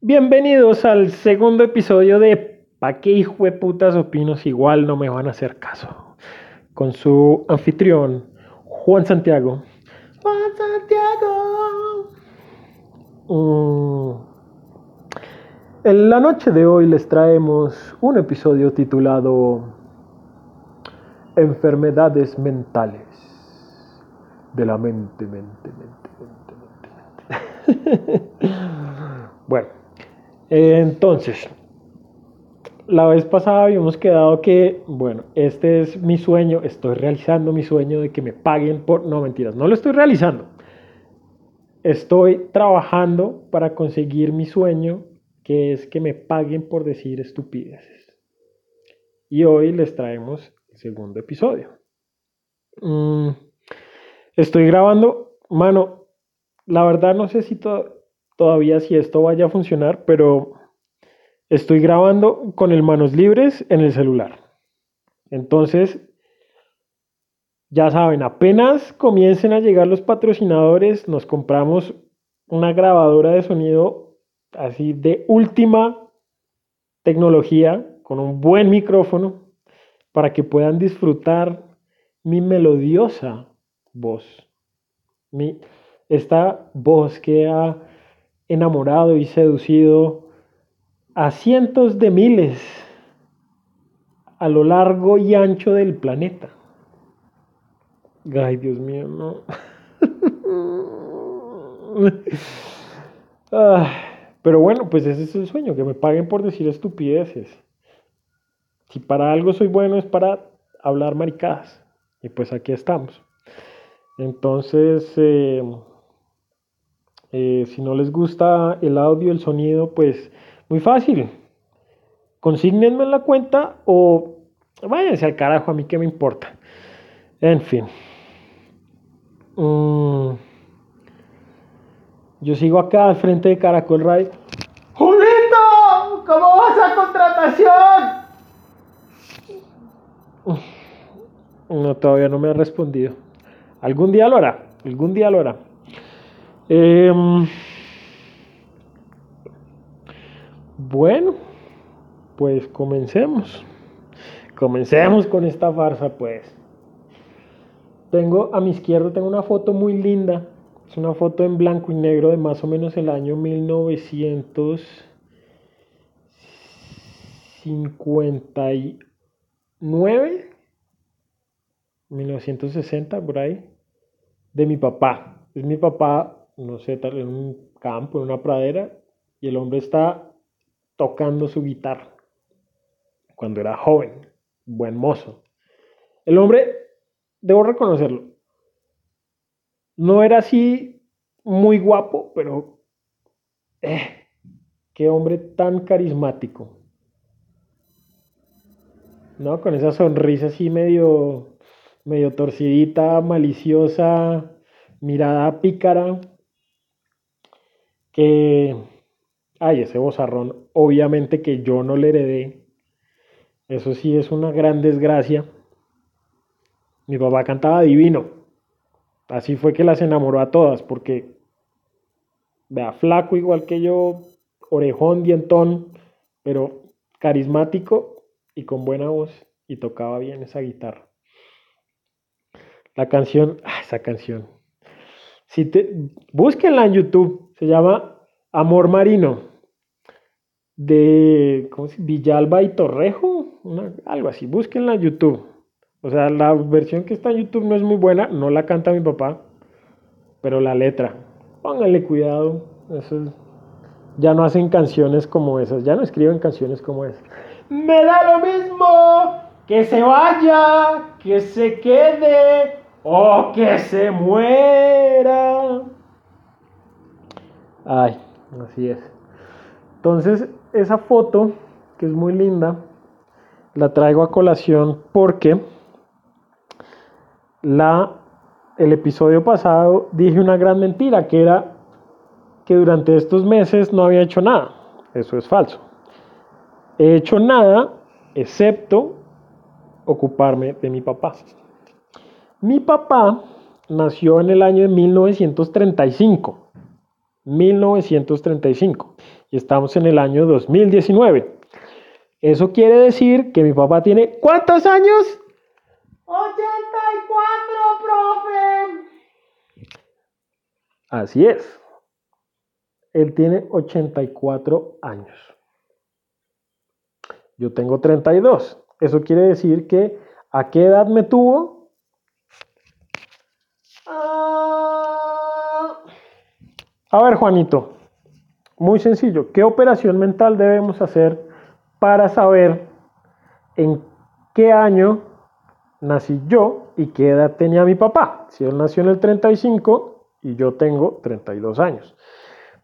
Bienvenidos al segundo episodio de ¿Pa qué hijo de putas opinos igual no me van a hacer caso? Con su anfitrión, Juan Santiago. Juan Santiago. Mm. En la noche de hoy les traemos un episodio titulado Enfermedades mentales de la mente, mente, mente, mente, mente. bueno, entonces, la vez pasada habíamos quedado que, bueno, este es mi sueño, estoy realizando mi sueño de que me paguen por... No, mentiras, no lo estoy realizando. Estoy trabajando para conseguir mi sueño, que es que me paguen por decir estupideces. Y hoy les traemos el segundo episodio. Mm, estoy grabando, mano, la verdad no sé si todavía si esto vaya a funcionar, pero estoy grabando con el manos libres en el celular. Entonces, ya saben, apenas comiencen a llegar los patrocinadores, nos compramos una grabadora de sonido así de última tecnología, con un buen micrófono, para que puedan disfrutar mi melodiosa voz. Mi, esta voz que ha enamorado y seducido a cientos de miles a lo largo y ancho del planeta. Ay, Dios mío, no. pero bueno, pues ese es el sueño, que me paguen por decir estupideces. Si para algo soy bueno es para hablar maricadas. Y pues aquí estamos. Entonces, eh, eh, si no les gusta el audio, el sonido, pues muy fácil. Consígnenme en la cuenta o váyanse al carajo, a mí qué me importa. En fin. Mm. Yo sigo acá al frente de Caracol Ray. ¡Julito! ¿Cómo vas a contratación? No, todavía no me ha respondido. Algún día lo hará. Algún día lo hará. Em, bueno, pues comencemos. Comencemos con esta farsa, pues. Tengo a mi izquierda tengo una foto muy linda. Es una foto en blanco y negro de más o menos el año 1959, 1960 por ahí, de mi papá. Es mi papá no sé, en un campo, en una pradera, y el hombre está tocando su guitarra cuando era joven, buen mozo. El hombre, debo reconocerlo, no era así muy guapo, pero eh, qué hombre tan carismático. ¿No? Con esa sonrisa así medio, medio torcidita, maliciosa, mirada pícara ay, ese bozarrón, obviamente que yo no le heredé. Eso sí es una gran desgracia. Mi papá cantaba divino. Así fue que las enamoró a todas, porque, vea, flaco igual que yo, orejón, dientón, pero carismático y con buena voz, y tocaba bien esa guitarra. La canción, ah, esa canción. Si te, búsquenla en YouTube, se llama Amor Marino de ¿cómo se, Villalba y Torrejo, algo así. Búsquenla en YouTube. O sea, la versión que está en YouTube no es muy buena, no la canta mi papá, pero la letra, pónganle cuidado. Eso ya no hacen canciones como esas, ya no escriben canciones como esas. Me da lo mismo que se vaya, que se quede o que se muera. Ay, así es. Entonces, esa foto, que es muy linda, la traigo a colación porque la, el episodio pasado dije una gran mentira, que era que durante estos meses no había hecho nada. Eso es falso. He hecho nada excepto ocuparme de mi papá. Mi papá nació en el año de 1935. 1935. y estamos en el año 2019. Eso quiere decir que mi papá tiene ¿cuántos años? 84, profe. Así es. Él tiene 84 años. Yo tengo 32. Eso quiere decir que ¿a qué edad me tuvo? A ver, Juanito, muy sencillo. ¿Qué operación mental debemos hacer para saber en qué año nací yo y qué edad tenía mi papá? Si él nació en el 35 y yo tengo 32 años.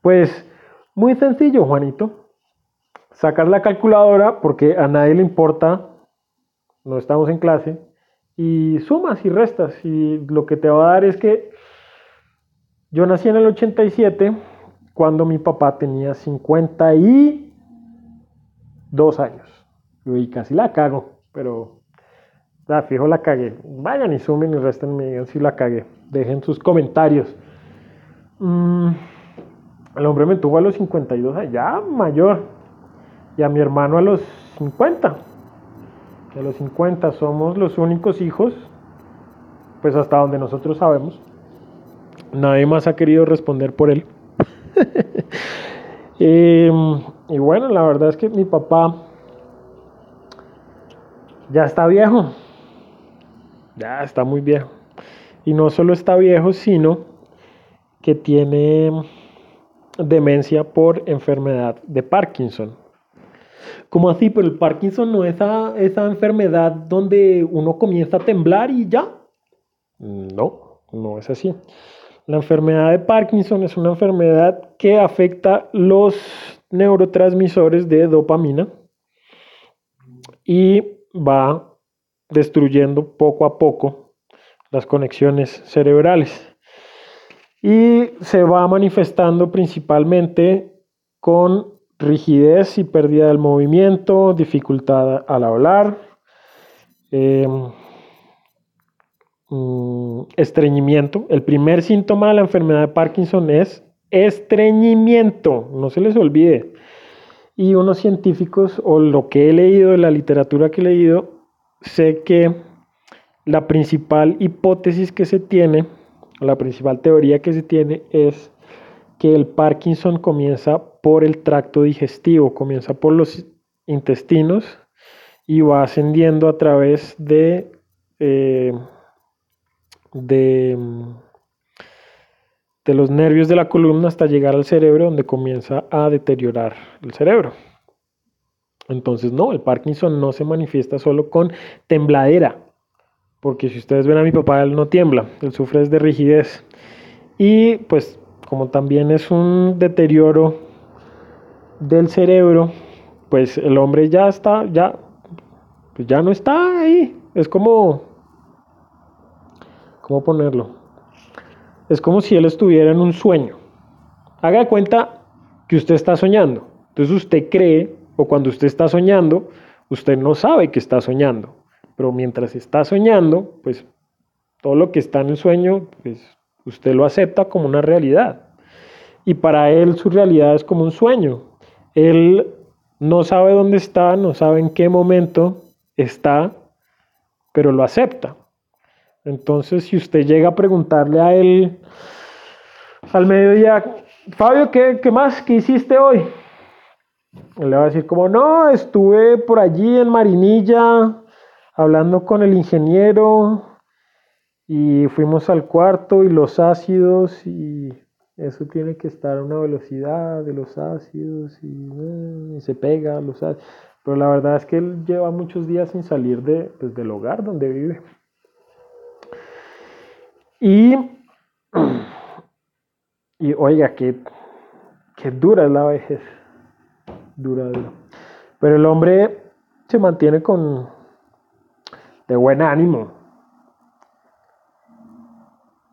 Pues muy sencillo, Juanito. Sacar la calculadora porque a nadie le importa, no estamos en clase, y sumas y restas. Y lo que te va a dar es que yo nací en el 87 cuando mi papá tenía 52 años. Y casi la cago, pero la fijo la cagué. Vayan y sumen y resten me si la cagué. Dejen sus comentarios. Mm, el hombre me tuvo a los 52, allá mayor. Y a mi hermano a los 50. A los 50 somos los únicos hijos, pues hasta donde nosotros sabemos. Nadie más ha querido responder por él. y, y bueno, la verdad es que mi papá ya está viejo. Ya está muy viejo. Y no solo está viejo, sino que tiene demencia por enfermedad de Parkinson. ¿Cómo así? Pero el Parkinson no es esa, esa enfermedad donde uno comienza a temblar y ya. No, no es así. La enfermedad de Parkinson es una enfermedad que afecta los neurotransmisores de dopamina y va destruyendo poco a poco las conexiones cerebrales. Y se va manifestando principalmente con rigidez y pérdida del movimiento, dificultad al hablar, eh, mm, estreñimiento. El primer síntoma de la enfermedad de Parkinson es estreñimiento, no se les olvide. Y unos científicos, o lo que he leído de la literatura que he leído, sé que la principal hipótesis que se tiene, la principal teoría que se tiene es que el Parkinson comienza por el tracto digestivo, comienza por los intestinos y va ascendiendo a través de, eh, de, de los nervios de la columna hasta llegar al cerebro donde comienza a deteriorar el cerebro. Entonces, no, el Parkinson no se manifiesta solo con tembladera, porque si ustedes ven a mi papá, él no tiembla, él sufre de rigidez. Y pues como también es un deterioro del cerebro, pues el hombre ya está, ya, pues ya no está ahí. Es como, ¿cómo ponerlo? Es como si él estuviera en un sueño. Haga cuenta que usted está soñando. Entonces usted cree, o cuando usted está soñando, usted no sabe que está soñando. Pero mientras está soñando, pues todo lo que está en el sueño, pues usted lo acepta como una realidad. Y para él su realidad es como un sueño. Él no sabe dónde está, no sabe en qué momento está, pero lo acepta. Entonces, si usted llega a preguntarle a él al mediodía, Fabio, ¿qué, qué más? ¿Qué hiciste hoy? Él le va a decir como, no, estuve por allí en Marinilla hablando con el ingeniero y fuimos al cuarto y los ácidos y eso tiene que estar a una velocidad de los ácidos y, eh, y se pega los ácidos. Pero la verdad es que él lleva muchos días sin salir de, pues, del hogar donde vive. Y, y oiga, qué, qué dura es la vejez. Dura, dura. Pero el hombre se mantiene con de buen ánimo.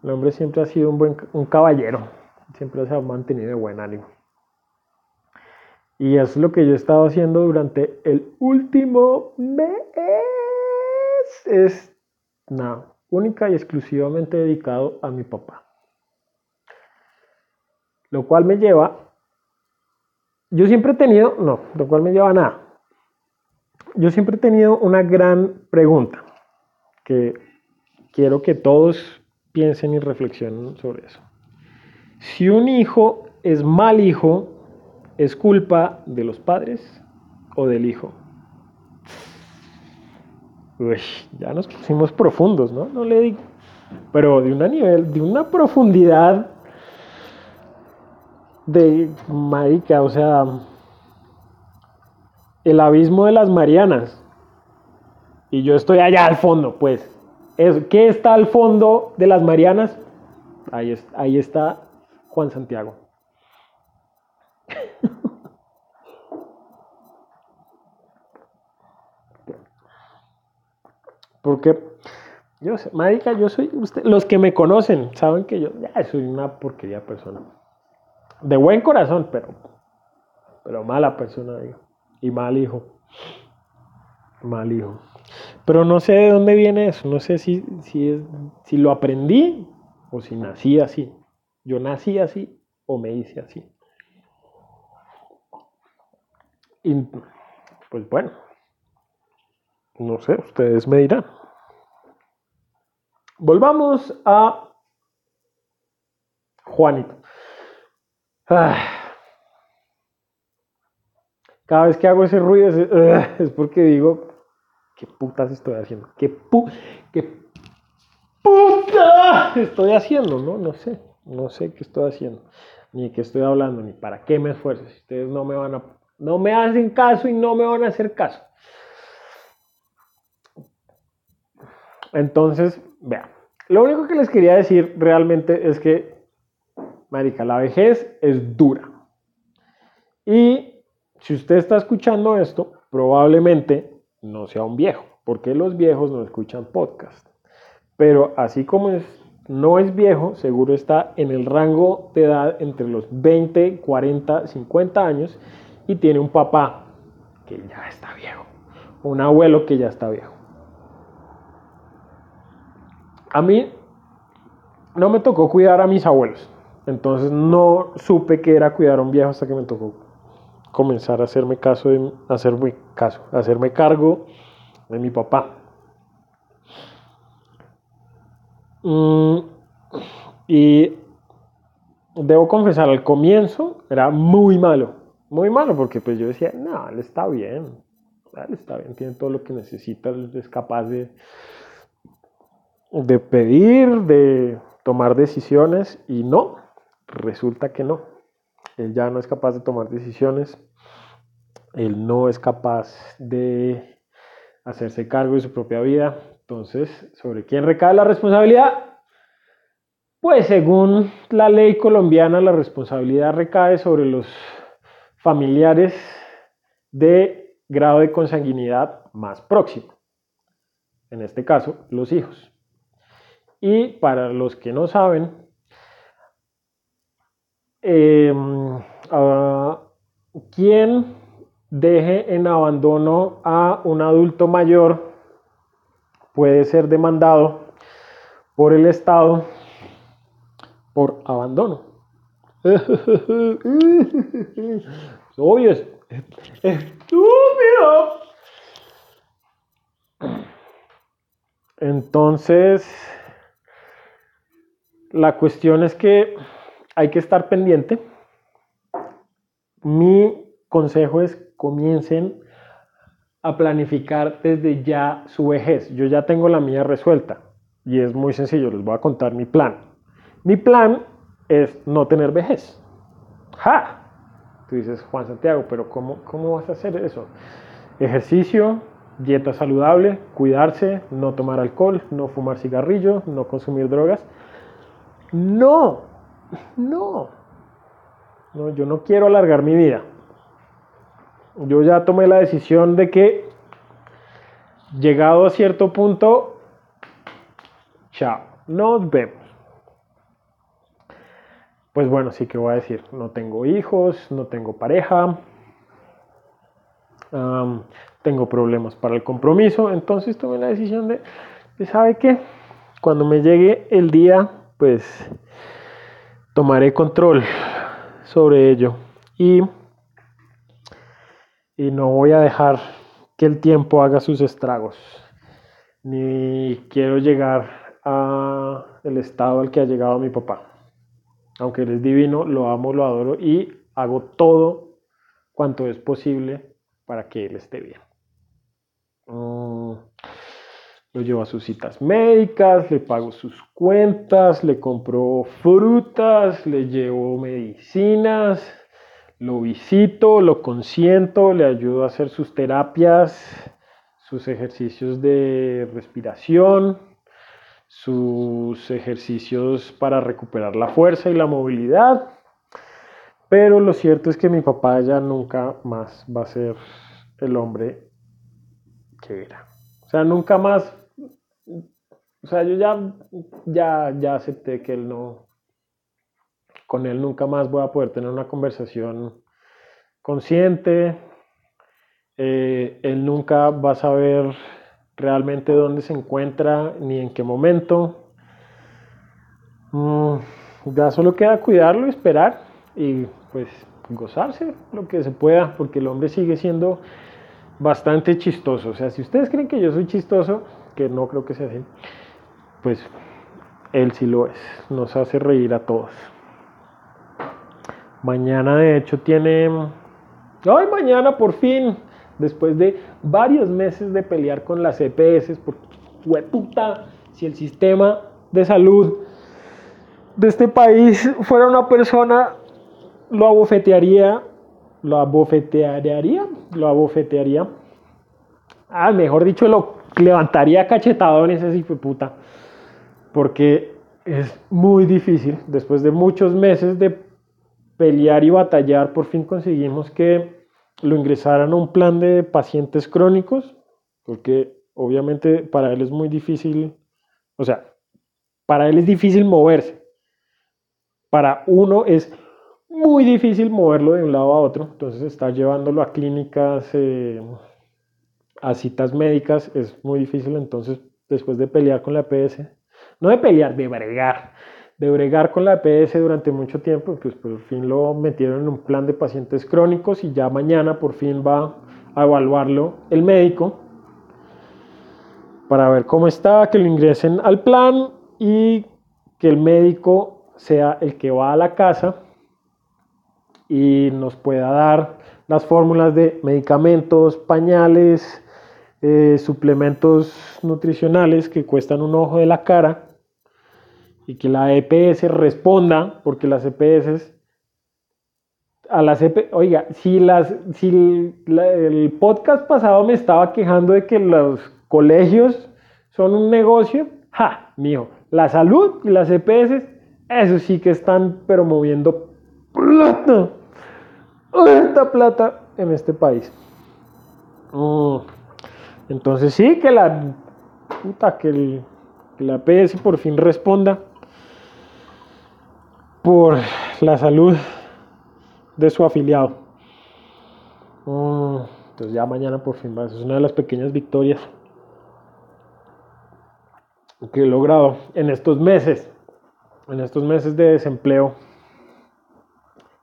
El hombre siempre ha sido un buen un caballero, siempre se ha mantenido de buen ánimo. Y es lo que yo he estado haciendo durante el último mes. Es nada, única y exclusivamente dedicado a mi papá. Lo cual me lleva yo siempre he tenido, no, lo cual me lleva a nada. Yo siempre he tenido una gran pregunta que quiero que todos piensen y reflexionen sobre eso. Si un hijo es mal hijo, ¿es culpa de los padres o del hijo? Ya nos pusimos profundos, ¿no? No le digo. Pero de una nivel, de una profundidad de marica, o sea, el abismo de las Marianas. Y yo estoy allá al fondo, pues. ¿Qué está al fondo de las Marianas? Ahí, está Juan Santiago. Porque yo sé, marica, yo soy usted, los que me conocen saben que yo ya soy una porquería persona. De buen corazón, pero pero mala persona, digo. Y mal hijo. Mal hijo. Pero no sé de dónde viene eso, no sé si, si, si lo aprendí o si nací así. Yo nací así o me hice así. Y pues bueno, no sé, ustedes me dirán. Volvamos a Juanito. Cada vez que hago ese ruido es, porque digo, ¿qué putas estoy haciendo? ¿Qué, pu ¿Qué puta estoy haciendo? No, no sé. No sé qué estoy haciendo, ni qué estoy hablando, ni para qué me esfuerzo. Si ustedes no me van a, no me hacen caso y no me van a hacer caso. Entonces, vean, lo único que les quería decir realmente es que, marica, la vejez es dura. Y si usted está escuchando esto, probablemente no sea un viejo, porque los viejos no escuchan podcast. Pero así como es, no es viejo, seguro está en el rango de edad entre los 20, 40, 50 años y tiene un papá que ya está viejo, un abuelo que ya está viejo. A mí no me tocó cuidar a mis abuelos. Entonces no supe que era cuidar a un viejo hasta que me tocó comenzar a hacerme caso de hacerme caso, hacerme cargo de mi papá. Mm, y debo confesar, al comienzo era muy malo, muy malo, porque pues yo decía, no, él está bien, él está bien, tiene todo lo que necesita, es capaz de, de pedir, de tomar decisiones y no, resulta que no. Él ya no es capaz de tomar decisiones, él no es capaz de hacerse cargo de su propia vida. Entonces, ¿sobre quién recae la responsabilidad? Pues según la ley colombiana, la responsabilidad recae sobre los familiares de grado de consanguinidad más próximo. En este caso, los hijos. Y para los que no saben, em, quien deje en abandono a un adulto mayor puede ser demandado por el Estado por abandono. Obvio. Entonces, la cuestión es que hay que estar pendiente. Mi consejo es comiencen a planificar desde ya su vejez. Yo ya tengo la mía resuelta y es muy sencillo, les voy a contar mi plan. Mi plan es no tener vejez. ¡Ja! Tú dices, Juan Santiago, pero ¿cómo, cómo vas a hacer eso? Ejercicio, dieta saludable, cuidarse, no tomar alcohol, no fumar cigarrillo, no consumir drogas. No, no. No, yo no quiero alargar mi vida. Yo ya tomé la decisión de que llegado a cierto punto, chao, nos vemos. Pues bueno, sí que voy a decir, no tengo hijos, no tengo pareja, tengo problemas para el compromiso, entonces tomé la decisión de, ¿sabe qué? Cuando me llegue el día pues tomaré control sobre ello. Y y no voy a dejar que el tiempo haga sus estragos, ni quiero llegar a el estado al que ha llegado mi papá. Aunque él es divino, lo amo, lo adoro y hago todo cuanto es posible para que él esté bien. Lo llevo a sus citas médicas, le pago sus cuentas, le compro frutas, le llevo medicinas, lo visito, lo consiento, le ayudo a hacer sus terapias, sus ejercicios de respiración, sus ejercicios para recuperar la fuerza y la movilidad. Pero lo cierto es que mi papá ya nunca más va a ser el hombre que era. O sea, nunca más o sea, yo ya, ya, ya acepté que él no, con él nunca más voy a poder tener una conversación consciente. Eh, él nunca va a saber realmente dónde se encuentra ni en qué momento. Mm, ya solo queda cuidarlo, esperar y pues gozarse lo que se pueda, porque el hombre sigue siendo bastante chistoso. O sea, si ustedes creen que yo soy chistoso, que no creo que sea así, pues él sí lo es, nos hace reír a todos. Mañana de hecho tiene, ay mañana por fin, después de varios meses de pelear con las EPS, porque puta, si el sistema de salud de este país fuera una persona, lo abofetearía, lo abofetearía, lo abofetearía. Ah, mejor dicho, lo levantaría cachetadones ese hijo puta. Porque es muy difícil. Después de muchos meses de pelear y batallar, por fin conseguimos que lo ingresaran a un plan de pacientes crónicos. Porque obviamente para él es muy difícil. O sea, para él es difícil moverse. Para uno es muy difícil moverlo de un lado a otro. Entonces está llevándolo a clínicas. Eh, a citas médicas es muy difícil, entonces después de pelear con la EPS, no de pelear, de bregar, de bregar con la EPS durante mucho tiempo, pues por fin lo metieron en un plan de pacientes crónicos y ya mañana por fin va a evaluarlo el médico para ver cómo está, que lo ingresen al plan y que el médico sea el que va a la casa y nos pueda dar las fórmulas de medicamentos, pañales, eh, suplementos nutricionales que cuestan un ojo de la cara y que la EPS responda, porque las EPS a las EP, oiga, si las si el podcast pasado me estaba quejando de que los colegios son un negocio, ja, mío, la salud y las EPS, eso sí que están pero moviendo plata, esta plata en este país. Mm. Entonces sí, que la puta, que, la PS por fin responda por la salud de su afiliado. Mm, entonces ya mañana por fin va. es una de las pequeñas victorias que he logrado en estos meses, en estos meses de desempleo,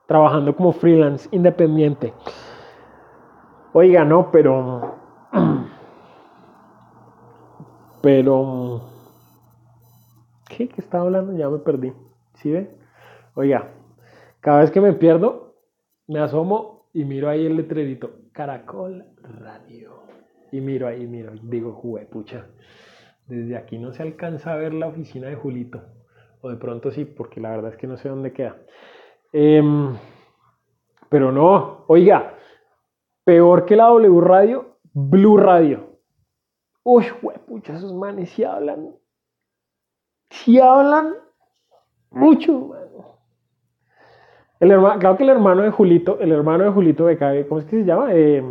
trabajando como freelance independiente. Oiga, no, pero pero... ¿Qué? ¿Qué estaba hablando? Ya me perdí. ¿Sí ve? Oiga, cada vez que me pierdo, me asomo y miro ahí el letrerito. Caracol Radio. Y miro ahí, miro. Digo, jugué, pucha. Desde aquí no se alcanza a ver la oficina de Julito. O de pronto sí, porque la verdad es que no sé dónde queda. Em, pero no, oiga, peor que la W Radio, Blue Radio. Uy, pucha, esos manes sí hablan. Sí hablan mucho, El hermano, claro que el hermano de Julito, el hermano de Julito Becabe, ¿cómo es que se llama? Eh,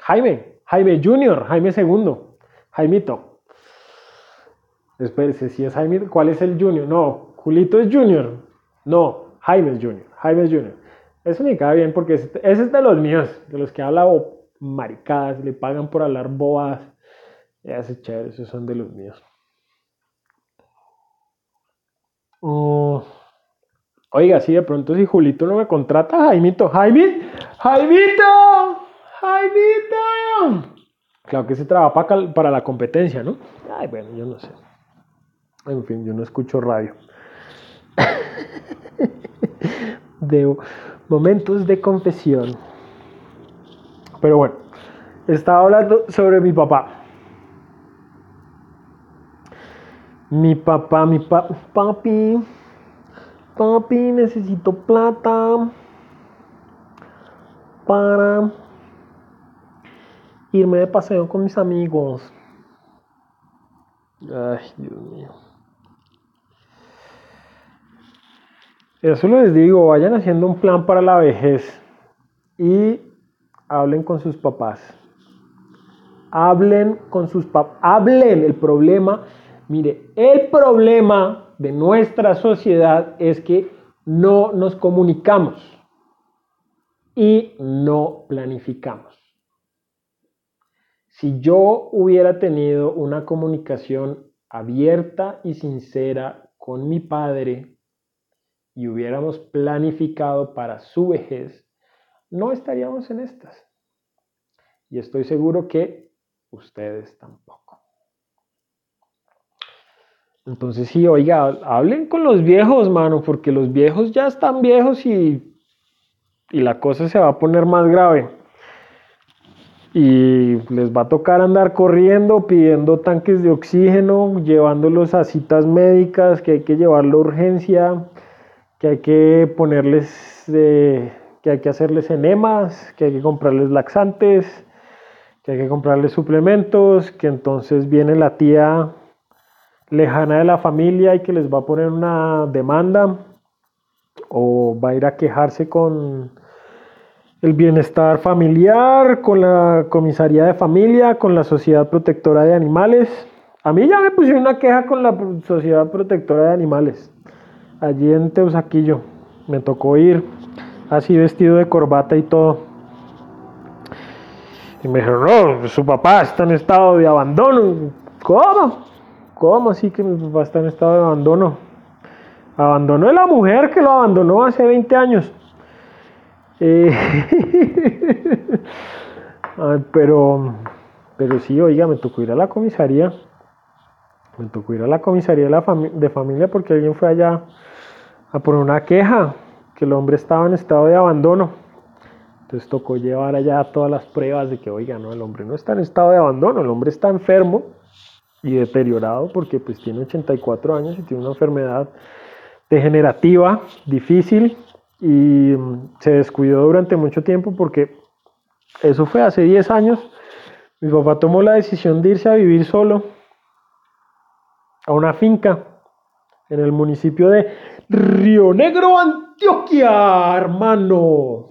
Jaime, Jaime Junior, Jaime segundo, Jaimito. Espérese, si es Jaime, ¿cuál es el Junior? No, Julito es Junior. No, Jaime es Junior, Jaime es Junior. Eso me cae bien porque ese es de los míos, de los que habla maricadas, le pagan por hablar bobadas. Ya sé, chévere, esos son de los míos. Oh, oiga, si de pronto si Julito no me contrata, Jaimito, Jaime, Jaimito, ¡Jaimito! Claro que se trabaja para, para la competencia, ¿no? Ay, bueno, yo no sé. En fin, yo no escucho radio. de momentos de confesión. Pero bueno, estaba hablando sobre mi papá. Mi papá, mi pa papi, papi, necesito plata para irme de paseo con mis amigos. Ay, Dios mío. Eso les digo, vayan haciendo un plan para la vejez y hablen con sus papás. Hablen con sus papás. Hablen el problema. Mire, el problema de nuestra sociedad es que no nos comunicamos y no planificamos. Si yo hubiera tenido una comunicación abierta y sincera con mi padre y hubiéramos planificado para su vejez, no estaríamos en estas. Y estoy seguro que ustedes tampoco. Entonces sí, oiga, hablen con los viejos, mano, porque los viejos ya están viejos y, y la cosa se va a poner más grave. Y les va a tocar andar corriendo, pidiendo tanques de oxígeno, llevándolos a citas médicas, que hay que llevarlo a urgencia, que hay que ponerles, que hay que hacerles enemas, que hay que comprarles laxantes, que hay que comprarles suplementos, que entonces viene la tía lejana de la familia y que les va a poner una demanda o va a ir a quejarse con el bienestar familiar, con la comisaría de familia, con la sociedad protectora de animales. A mí ya me pusieron una queja con la sociedad protectora de animales. Allí en Teusaquillo. Me tocó ir así vestido de corbata y todo. Y me dijeron, no, su papá está en estado de abandono. ¿Cómo? ¿Cómo así que mi papá está en estado de abandono? Abandonó de la mujer que lo abandonó hace 20 años. Eh, pero, pero sí, oiga, me tocó ir a la comisaría. Me tocó ir a la comisaría de, de familia porque alguien fue allá a poner una queja que el hombre estaba en estado de abandono. Entonces tocó llevar allá todas las pruebas de que, oiga, no, el hombre no está en estado de abandono, el hombre está enfermo y deteriorado porque pues tiene 84 años y tiene una enfermedad degenerativa, difícil, y mm, se descuidó durante mucho tiempo porque eso fue hace 10 años. Mi papá tomó la decisión de irse a vivir solo a una finca en el municipio de Río Negro, Antioquia, hermano.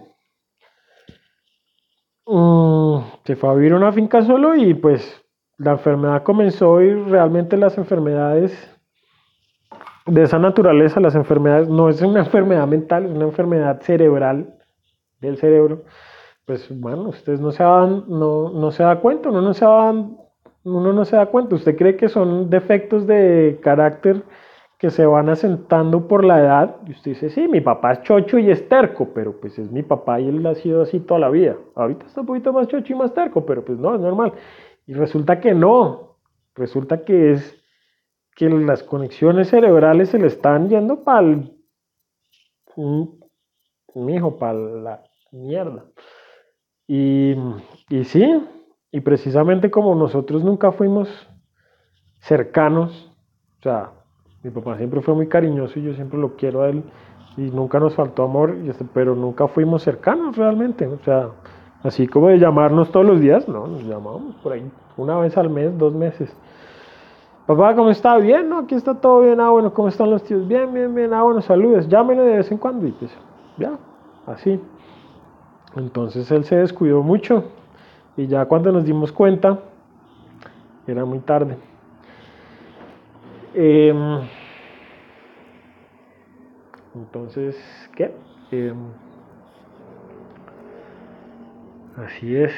Mm, se fue a vivir a una finca solo y pues la enfermedad comenzó y realmente las enfermedades de esa naturaleza, las enfermedades, no es una enfermedad mental, es una enfermedad cerebral del cerebro, pues bueno, ustedes no se dan, no, no se da cuenta, uno no se uno no se da cuenta, usted cree que son defectos de carácter que se van asentando por la edad, y usted dice, sí, mi papá es chocho y es terco, pero pues es mi papá y él ha sido así toda la vida. Ahorita está un poquito más chocho y más terco, pero pues no, es normal. Y resulta que no, resulta que es que las conexiones cerebrales se le están yendo para el... hijo, para la mierda. Y, y sí, y precisamente como nosotros nunca fuimos cercanos, o sea, mi papá siempre fue muy cariñoso y yo siempre lo quiero a él y nunca nos faltó amor, este, pero nunca fuimos cercanos realmente, o sea, así como de llamarnos todos los días, no, nos llamábamos por ahí una vez al mes, dos meses. Papá, ¿cómo está? Bien, ¿no? Aquí está todo bien. Ah, bueno, ¿cómo están los tíos? Bien, bien, bien. Ah, bueno, saludes. Llámenle de vez en cuando y pues, ya, así. Entonces él se descuidó mucho y ya cuando nos dimos cuenta, era muy tarde. Em, entonces, ¿qué? Em, así es.